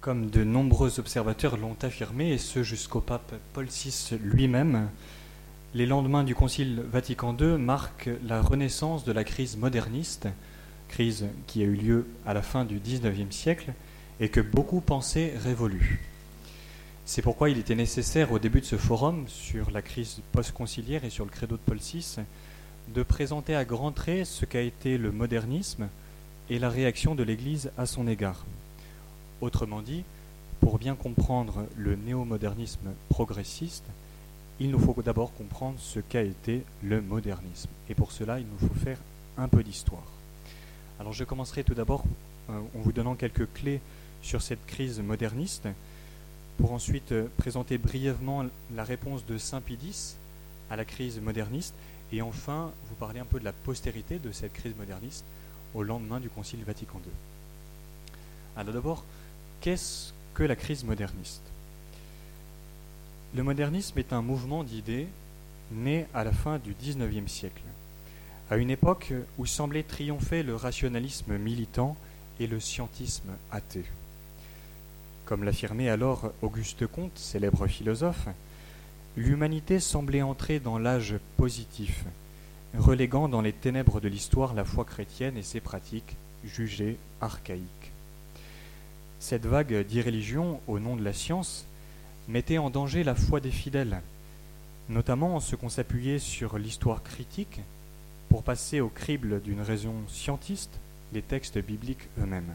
Comme de nombreux observateurs l'ont affirmé, et ce jusqu'au pape Paul VI lui-même, les lendemains du Concile Vatican II marquent la renaissance de la crise moderniste, crise qui a eu lieu à la fin du XIXe siècle et que beaucoup pensaient révolue. C'est pourquoi il était nécessaire au début de ce forum sur la crise post-conciliaire et sur le credo de Paul VI de présenter à grands traits ce qu'a été le modernisme et la réaction de l'Église à son égard. Autrement dit, pour bien comprendre le néo-modernisme progressiste, il nous faut d'abord comprendre ce qu'a été le modernisme. Et pour cela, il nous faut faire un peu d'histoire. Alors je commencerai tout d'abord euh, en vous donnant quelques clés sur cette crise moderniste, pour ensuite euh, présenter brièvement la réponse de Saint Pidis à la crise moderniste, et enfin vous parler un peu de la postérité de cette crise moderniste au lendemain du Concile Vatican II. Alors d'abord, Qu'est-ce que la crise moderniste? Le modernisme est un mouvement d'idées né à la fin du XIXe siècle, à une époque où semblait triompher le rationalisme militant et le scientisme athée. Comme l'affirmait alors Auguste Comte, célèbre philosophe, l'humanité semblait entrer dans l'âge positif, reléguant dans les ténèbres de l'histoire la foi chrétienne et ses pratiques jugées archaïques. Cette vague d'irréligion au nom de la science mettait en danger la foi des fidèles, notamment en ce qu'on s'appuyait sur l'histoire critique pour passer au crible d'une raison scientiste les textes bibliques eux-mêmes.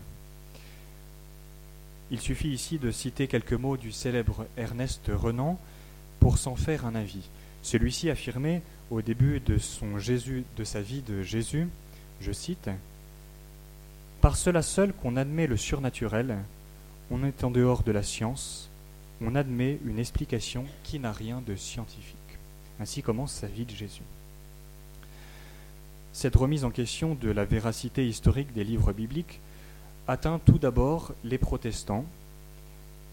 Il suffit ici de citer quelques mots du célèbre Ernest Renan pour s'en faire un avis. Celui-ci affirmait au début de son Jésus, de sa vie de Jésus, je cite, Par cela seul qu'on admet le surnaturel, on est en dehors de la science, on admet une explication qui n'a rien de scientifique. Ainsi commence sa vie de Jésus. Cette remise en question de la véracité historique des livres bibliques atteint tout d'abord les protestants,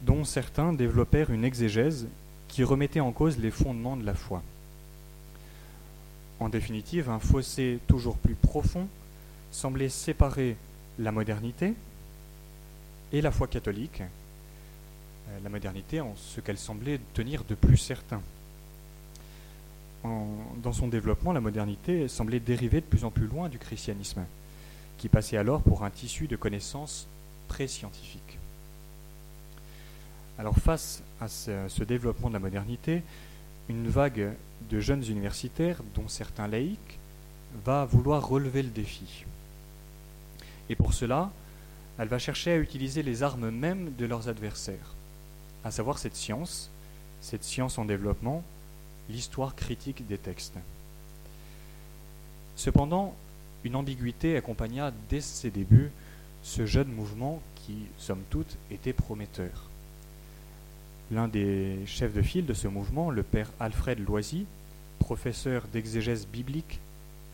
dont certains développèrent une exégèse qui remettait en cause les fondements de la foi. En définitive, un fossé toujours plus profond semblait séparer la modernité, et la foi catholique, euh, la modernité en ce qu'elle semblait tenir de plus certain. dans son développement, la modernité semblait dériver de plus en plus loin du christianisme, qui passait alors pour un tissu de connaissances très scientifiques. Alors face à ce, développement de la modernité, une vague de jeunes universitaires, dont certains laïcs, va vouloir relever le défi. Et pour cela, elle va chercher à utiliser les armes mêmes de leurs adversaires, à savoir cette science, cette science en développement, l'histoire critique des textes. Cependant, une ambiguïté accompagna dès ses débuts ce jeune mouvement qui, somme toute, était prometteur. L'un des chefs de file de ce mouvement, le père Alfred Loisy, professeur d'exégèse biblique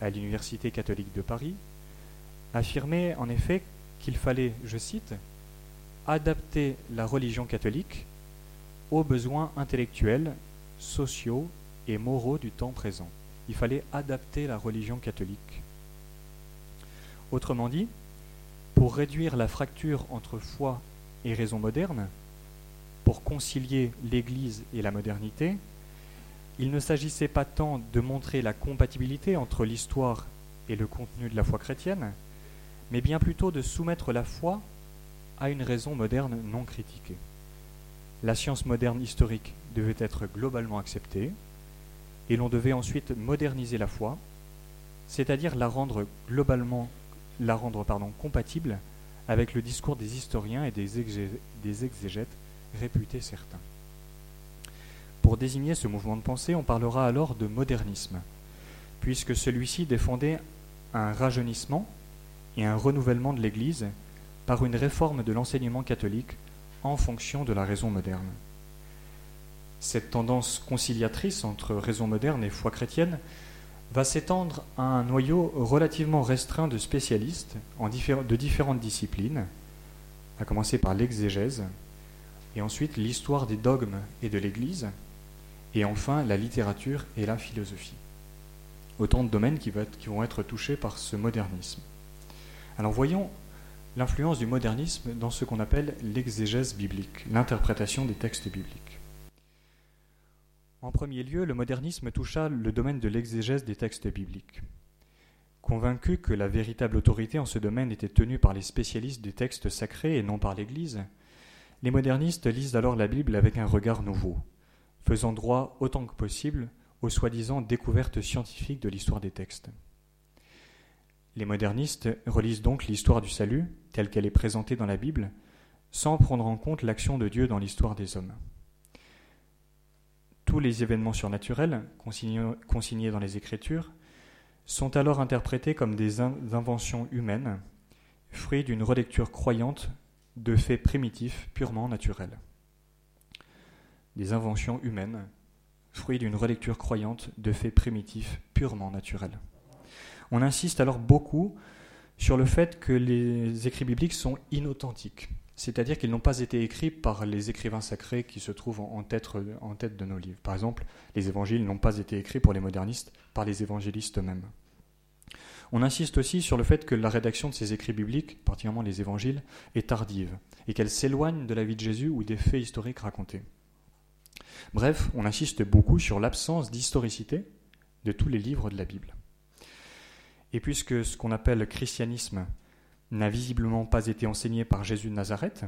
à l'Université catholique de Paris, affirmait en effet qu'il fallait, je cite, adapter la religion catholique aux besoins intellectuels, sociaux et moraux du temps présent. Il fallait adapter la religion catholique. Autrement dit, pour réduire la fracture entre foi et raison moderne, pour concilier l'Église et la modernité, il ne s'agissait pas tant de montrer la compatibilité entre l'histoire et le contenu de la foi chrétienne, mais bien plutôt de soumettre la foi à une raison moderne non critiquée. La science moderne historique devait être globalement acceptée, et l'on devait ensuite moderniser la foi, c'est-à-dire la rendre globalement, la rendre pardon, compatible avec le discours des historiens et des, des exégètes réputés certains. Pour désigner ce mouvement de pensée, on parlera alors de modernisme, puisque celui-ci défendait un rajeunissement et un renouvellement de l'Église par une réforme de l'enseignement catholique en fonction de la raison moderne. Cette tendance conciliatrice entre raison moderne et foi chrétienne va s'étendre à un noyau relativement restreint de spécialistes de différentes disciplines, à commencer par l'exégèse, et ensuite l'histoire des dogmes et de l'Église, et enfin la littérature et la philosophie. Autant de domaines qui vont être touchés par ce modernisme. Alors voyons l'influence du modernisme dans ce qu'on appelle l'exégèse biblique, l'interprétation des textes bibliques. En premier lieu, le modernisme toucha le domaine de l'exégèse des textes bibliques. Convaincu que la véritable autorité en ce domaine était tenue par les spécialistes des textes sacrés et non par l'Église, les modernistes lisent alors la Bible avec un regard nouveau, faisant droit autant que possible aux soi-disant découvertes scientifiques de l'histoire des textes. Les modernistes relisent donc l'histoire du salut, telle qu'elle est présentée dans la Bible, sans prendre en compte l'action de Dieu dans l'histoire des hommes. Tous les événements surnaturels, consignés dans les Écritures, sont alors interprétés comme des inventions humaines, fruits d'une relecture croyante de faits primitifs purement naturels. Des inventions humaines, fruits d'une relecture croyante de faits primitifs purement naturels. On insiste alors beaucoup sur le fait que les écrits bibliques sont inauthentiques, c'est-à-dire qu'ils n'ont pas été écrits par les écrivains sacrés qui se trouvent en tête, de nos livres. Par exemple, les évangiles n'ont pas été écrits pour les modernistes par les évangélistes eux-mêmes. On insiste aussi sur le fait que la rédaction de ces écrits bibliques, particulièrement les évangiles, est tardive et qu'elle s'éloigne de la vie de Jésus ou des faits historiques racontés. Bref, on insiste beaucoup sur l'absence d'historicité de tous les livres de la Bible. Et puisque ce qu'on appelle le christianisme n'a visiblement pas été enseigné par Jésus de Nazareth,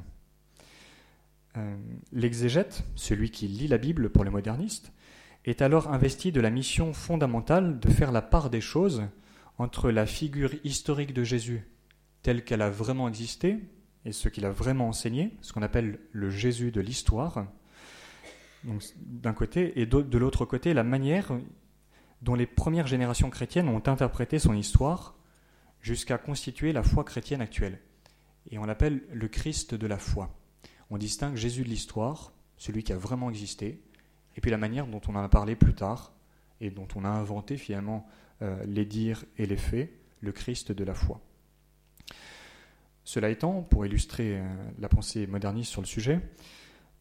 euh, l'exégète, celui qui lit la Bible pour les modernistes, est alors investi de la mission fondamentale de faire la part des choses entre la figure historique de Jésus telle qu'elle a vraiment existé et ce qu'il a vraiment enseigné, ce qu'on appelle le Jésus de l'histoire, d'un côté, et de l'autre côté, la manière dont les premières générations chrétiennes ont interprété son histoire jusqu'à constituer la foi chrétienne actuelle. Et on l'appelle le Christ de la foi. On distingue Jésus de l'histoire, celui qui a vraiment existé, et puis la manière dont on en a parlé plus tard, et dont on a inventé finalement euh, les dires et les faits, le Christ de la foi. Cela étant, pour illustrer euh, la pensée moderniste sur le sujet,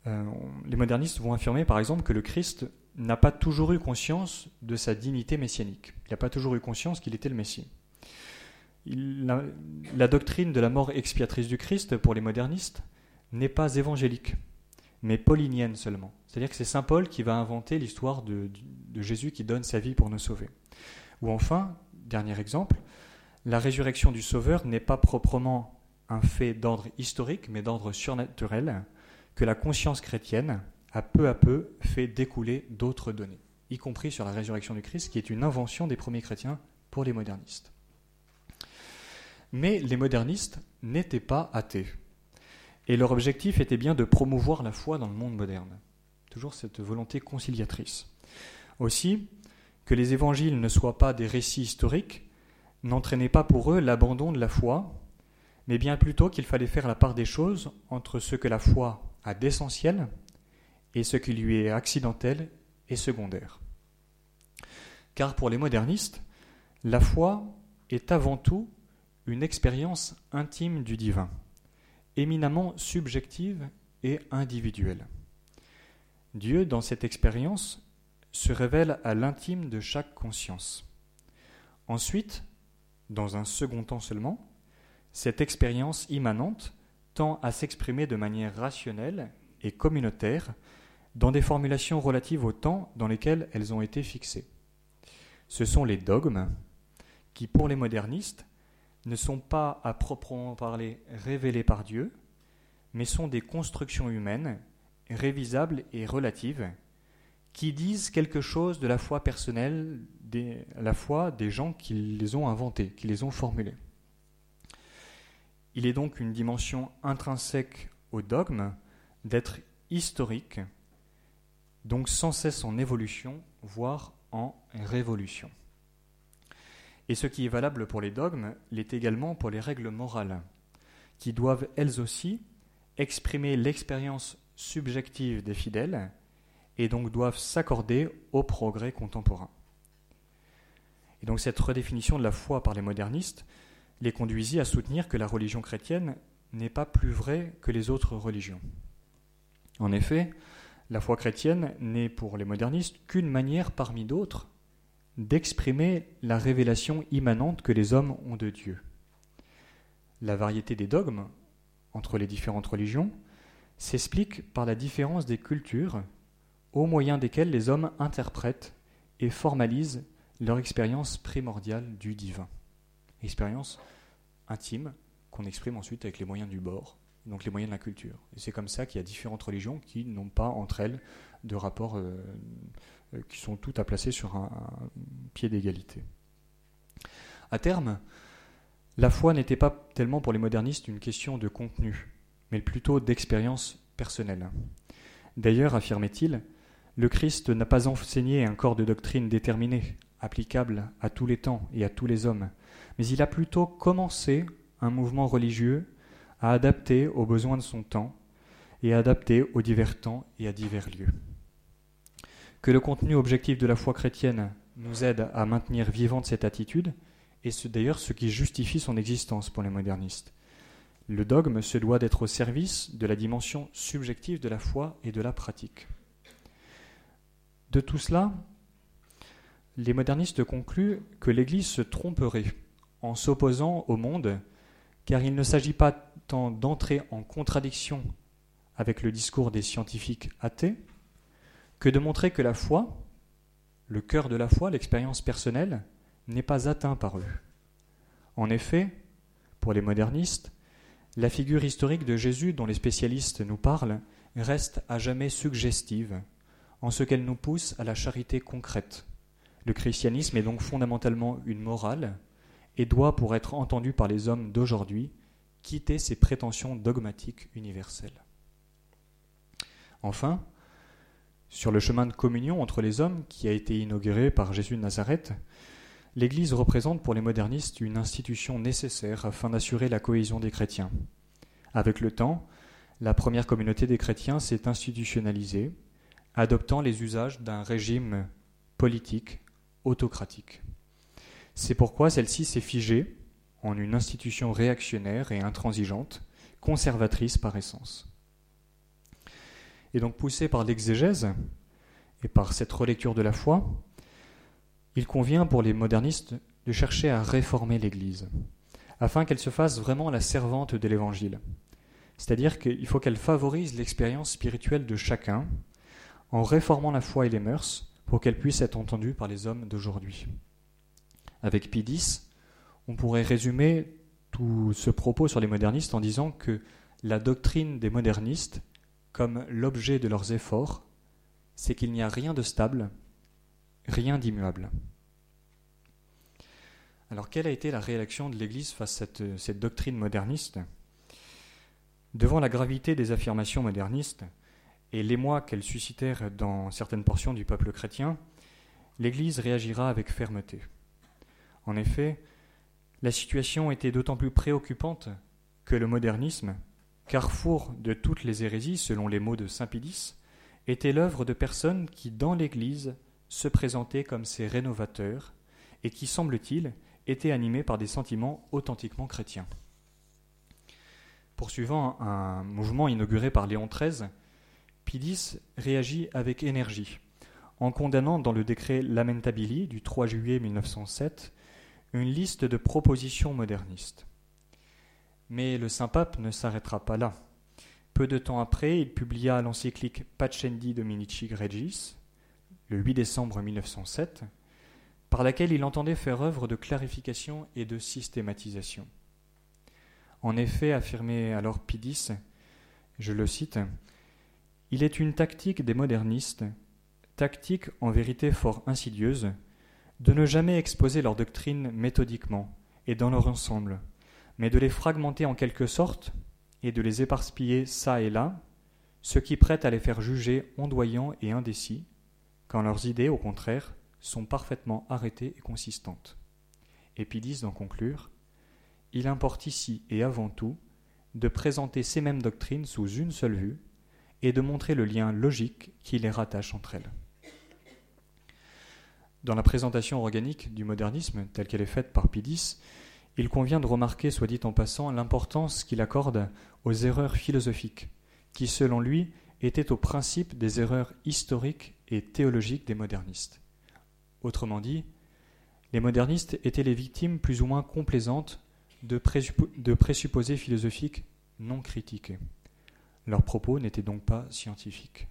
euh, les modernistes vont affirmer par exemple que le Christ n'a pas toujours eu conscience de sa dignité messianique. Il n'a pas toujours eu conscience qu'il était le Messie. la, doctrine de la mort expiatrice du Christ, pour les modernistes, n'est pas évangélique, mais paulinienne seulement. C'est-à-dire que c'est Saint Paul qui va inventer l'histoire de, Jésus qui donne sa vie pour nous sauver. Ou enfin, dernier exemple, la résurrection du Sauveur n'est pas proprement un fait d'ordre historique, mais d'ordre surnaturel, que la conscience chrétienne a peu à peu fait découler d'autres données, y compris sur la résurrection du Christ, qui est une invention des premiers chrétiens pour les modernistes. Mais les modernistes n'étaient pas athées, et leur objectif était bien de promouvoir la foi dans le monde moderne. Toujours cette volonté conciliatrice. Aussi, que les évangiles ne soient pas des récits historiques n'entraînait pas pour eux l'abandon de la foi, mais bien plutôt qu'il fallait faire la part des choses entre ce que la foi a d'essentiel et ce qui lui est accidentel et secondaire. Car pour les modernistes, la foi est avant tout une expérience intime du divin, éminemment subjective et individuelle. Dieu, dans cette expérience, se révèle à l'intime de chaque conscience. Ensuite, dans un second temps seulement, cette expérience immanente tend à s'exprimer de manière rationnelle et communautaire dans des formulations relatives au temps dans lesquelles elles ont été fixées. Ce sont les dogmes qui, pour les modernistes, ne sont pas à proprement parler révélés par Dieu, mais sont des constructions humaines, révisables et relatives, qui disent quelque chose de la foi personnelle, la foi des gens qui les ont inventés, qui les ont formulés. Il est donc une dimension intrinsèque au dogme d'être historique, donc sans cesse en évolution, voire en révolution. Et ce qui est valable pour les dogmes l'est également pour les règles morales, qui doivent elles aussi exprimer l'expérience subjective des fidèles et donc doivent s'accorder au progrès contemporain. Et donc cette redéfinition de la foi par les modernistes les conduisit à soutenir que la religion chrétienne n'est pas plus vraie que les autres religions. En effet, la foi chrétienne n'est pour les modernistes qu'une manière parmi d'autres d'exprimer la révélation immanente que les hommes ont de Dieu. la variété des dogmes entre les différentes religions s'explique par la différence des cultures au moyen desquelles les hommes interprètent et formalisent leur expérience primordiale du divin. Expérience intime qu'on exprime ensuite avec les moyens du bord, donc les moyens de la culture. Et c'est comme ça qu'il y a différentes religions qui n'ont pas entre elles de rapports euh, euh, qui sont toutes à placer sur un, pied d'égalité. À terme, la foi n'était pas tellement pour les modernistes une question de contenu, mais plutôt d'expérience personnelle. D'ailleurs, affirmait-il, le Christ n'a pas enseigné un corps de doctrine déterminé, applicable à tous les temps et à tous les hommes, mais il a plutôt commencé un mouvement religieux à adapter aux besoins de son temps et à adapter aux divers temps et à divers lieux. Que le contenu objectif de la foi chrétienne nous aide à maintenir vivante cette attitude, et c'est d'ailleurs ce qui justifie son existence pour les modernistes. Le dogme se doit d'être au service de la dimension subjective de la foi et de la pratique. De tout cela, les modernistes concluent que l'Église se tromperait en s'opposant au monde, car il ne s'agit pas tant d'entrer en contradiction avec le discours des scientifiques athées, que de montrer que la foi, le cœur de la foi, l'expérience personnelle, n'est pas atteint par eux. En effet, pour les modernistes, la figure historique de Jésus dont les spécialistes nous parlent reste à jamais suggestive, en ce qu'elle nous pousse à la charité concrète. Le christianisme est donc fondamentalement une morale et doit, pour être entendu par les hommes d'aujourd'hui, quitter ses prétentions dogmatiques universelles. Enfin, sur le chemin de communion entre les hommes qui a été inauguré par Jésus de Nazareth, l'Église représente pour les modernistes une institution nécessaire afin d'assurer la cohésion des chrétiens. Avec le temps, la première communauté des chrétiens s'est institutionnalisée, adoptant les usages d'un régime politique autocratique. C'est pourquoi celle-ci s'est figée en une institution réactionnaire et intransigeante, conservatrice par essence. Et donc poussé par l'exégèse et par cette relecture de la foi, il convient pour les modernistes de chercher à réformer l'Église, afin qu'elle se fasse vraiment la servante de l'Évangile. C'est-à-dire qu'il faut qu'elle favorise l'expérience spirituelle de chacun, en réformant la foi et les mœurs, pour qu'elle puisse être entendue par les hommes d'aujourd'hui. Avec Pie X, on pourrait résumer tout ce propos sur les modernistes en disant que la doctrine des modernistes comme l'objet de leurs efforts, c'est qu'il n'y a rien de stable, rien d'immuable. Alors quelle a été la réaction de l'Église face à cette, cette doctrine moderniste? Devant la gravité des affirmations modernistes et l'émoi qu'elles suscitèrent dans certaines portions du peuple chrétien, l'Église réagira avec fermeté. En effet, la situation était d'autant plus préoccupante que le modernisme, carrefour de toutes les hérésies, selon les mots de saint Pidis, était l'œuvre de personnes qui, dans l'Église, se présentaient comme ses rénovateurs et qui, semble-t-il, étaient animés par des sentiments authentiquement chrétiens. Poursuivant un mouvement inauguré par Léon XIII, Pidis réagit avec énergie en condamnant dans le décret Lamentabili du 3 juillet 1907 une liste de propositions modernistes. Mais le Saint-Pape ne s'arrêtera pas là. Peu de temps après, il publia l'encyclique Pacendi Dominici Gregis, le 8 décembre 1907, par laquelle il entendait faire œuvre de clarification et de systématisation. En effet, affirmait alors Pidis, je le cite, Il est une tactique des modernistes, tactique en vérité fort insidieuse, de ne jamais exposer leur doctrine méthodiquement et dans leur ensemble, mais de les fragmenter en quelque sorte et de les éparpiller çà et là, ce qui prête à les faire juger ondoyants et indécis, quand leurs idées, au contraire, sont parfaitement arrêtées et consistantes. Et disent d'en conclure Il importe ici et avant tout de présenter ces mêmes doctrines sous une seule vue et de montrer le lien logique qui les rattache entre elles. Dans la présentation organique du modernisme, telle qu'elle est faite par Pidis, il convient de remarquer, soit dit en passant, l'importance qu'il accorde aux erreurs philosophiques, qui, selon lui, étaient au principe des erreurs historiques et théologiques des modernistes. Autrement dit, les modernistes étaient les victimes plus ou moins complaisantes de, présupposés philosophiques non critiqués. Leurs propos n'étaient donc pas scientifiques.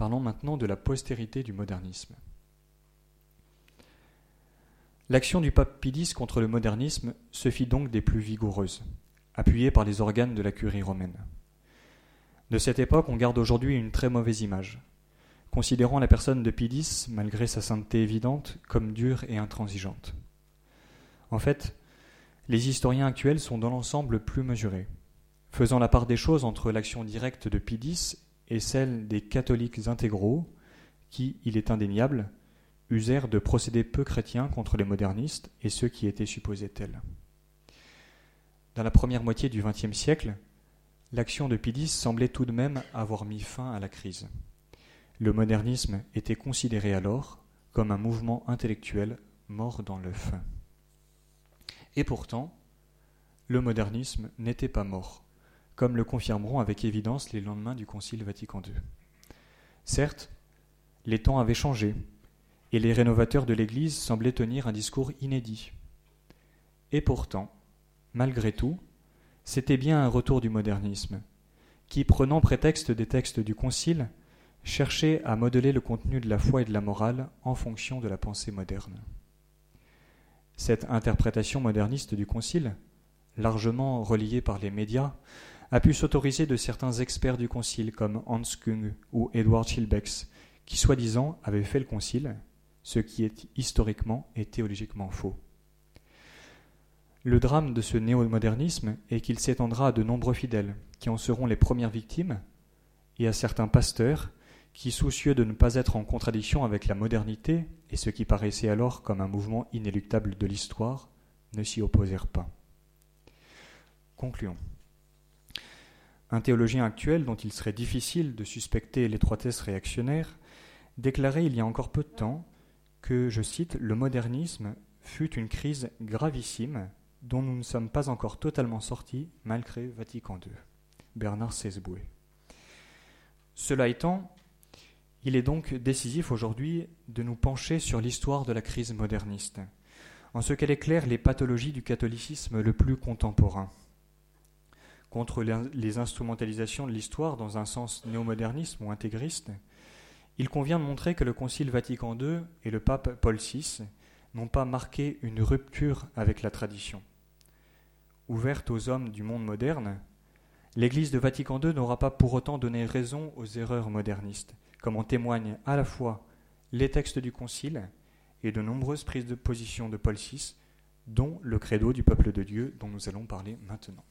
Parlons maintenant de la postérité du modernisme. L'action du pape Pie contre le modernisme se fit donc des plus vigoureuses, appuyée par les organes de la curie romaine. De cette époque, on garde aujourd'hui une très mauvaise image, considérant la personne de Pie malgré sa sainteté évidente, comme dure et intransigeante. En fait, les historiens actuels sont dans l'ensemble plus mesurés, faisant la part des choses entre l'action directe de Pie et celle des catholiques intégraux qui, il est indéniable, usèrent de procédés peu chrétiens contre les modernistes et ceux qui étaient supposés tels. Dans la première moitié du XXe siècle, l'action de Pie semblait tout de même avoir mis fin à la crise. Le modernisme était considéré alors comme un mouvement intellectuel mort dans l'œuf. Et pourtant, le modernisme n'était pas mort, comme le confirmeront avec évidence les lendemains du Concile Vatican II. Certes, les temps avaient changé, et les rénovateurs de l'Église semblaient tenir un discours inédit. Et pourtant, malgré tout, c'était bien un retour du modernisme, qui, prenant prétexte des textes du Concile, cherchait à modeler le contenu de la foi et de la morale en fonction de la pensée moderne. Cette interprétation moderniste du Concile, largement reliée par les médias, a pu s'autoriser de certains experts du Concile comme Hans Kung ou Edward Schilbeck, qui soi-disant avaient fait le Concile, ce qui est historiquement et théologiquement faux. Le drame de ce néo-modernisme est qu'il s'étendra à de nombreux fidèles, qui en seront les premières victimes, et à certains pasteurs qui, soucieux de ne pas être en contradiction avec la modernité et ce qui paraissait alors comme un mouvement inéluctable de l'histoire, ne s'y opposèrent pas. Concluons. Un théologien actuel dont il serait difficile de suspecter l'étroitesse réactionnaire déclarait il y a encore peu de temps que, je cite, le modernisme fut une crise gravissime dont nous ne sommes pas encore totalement sortis malgré Vatican II. Bernard Sesboué. Cela étant, il est donc décisif aujourd'hui de nous pencher sur l'histoire de la crise moderniste, en ce qu'elle éclaire les pathologies du catholicisme le plus contemporain. Contre les instrumentalisations de l'histoire dans un sens néo-modernisme ou intégriste, il convient de montrer que le Concile Vatican II et le pape Paul VI n'ont pas marqué une rupture avec la tradition. Ouverte aux hommes du monde moderne, l'Église de Vatican II n'aura pas pour autant donné raison aux erreurs modernistes, comme en témoignent à la fois les textes du Concile et de nombreuses prises de position de Paul VI, dont le credo du peuple de Dieu dont nous allons parler maintenant.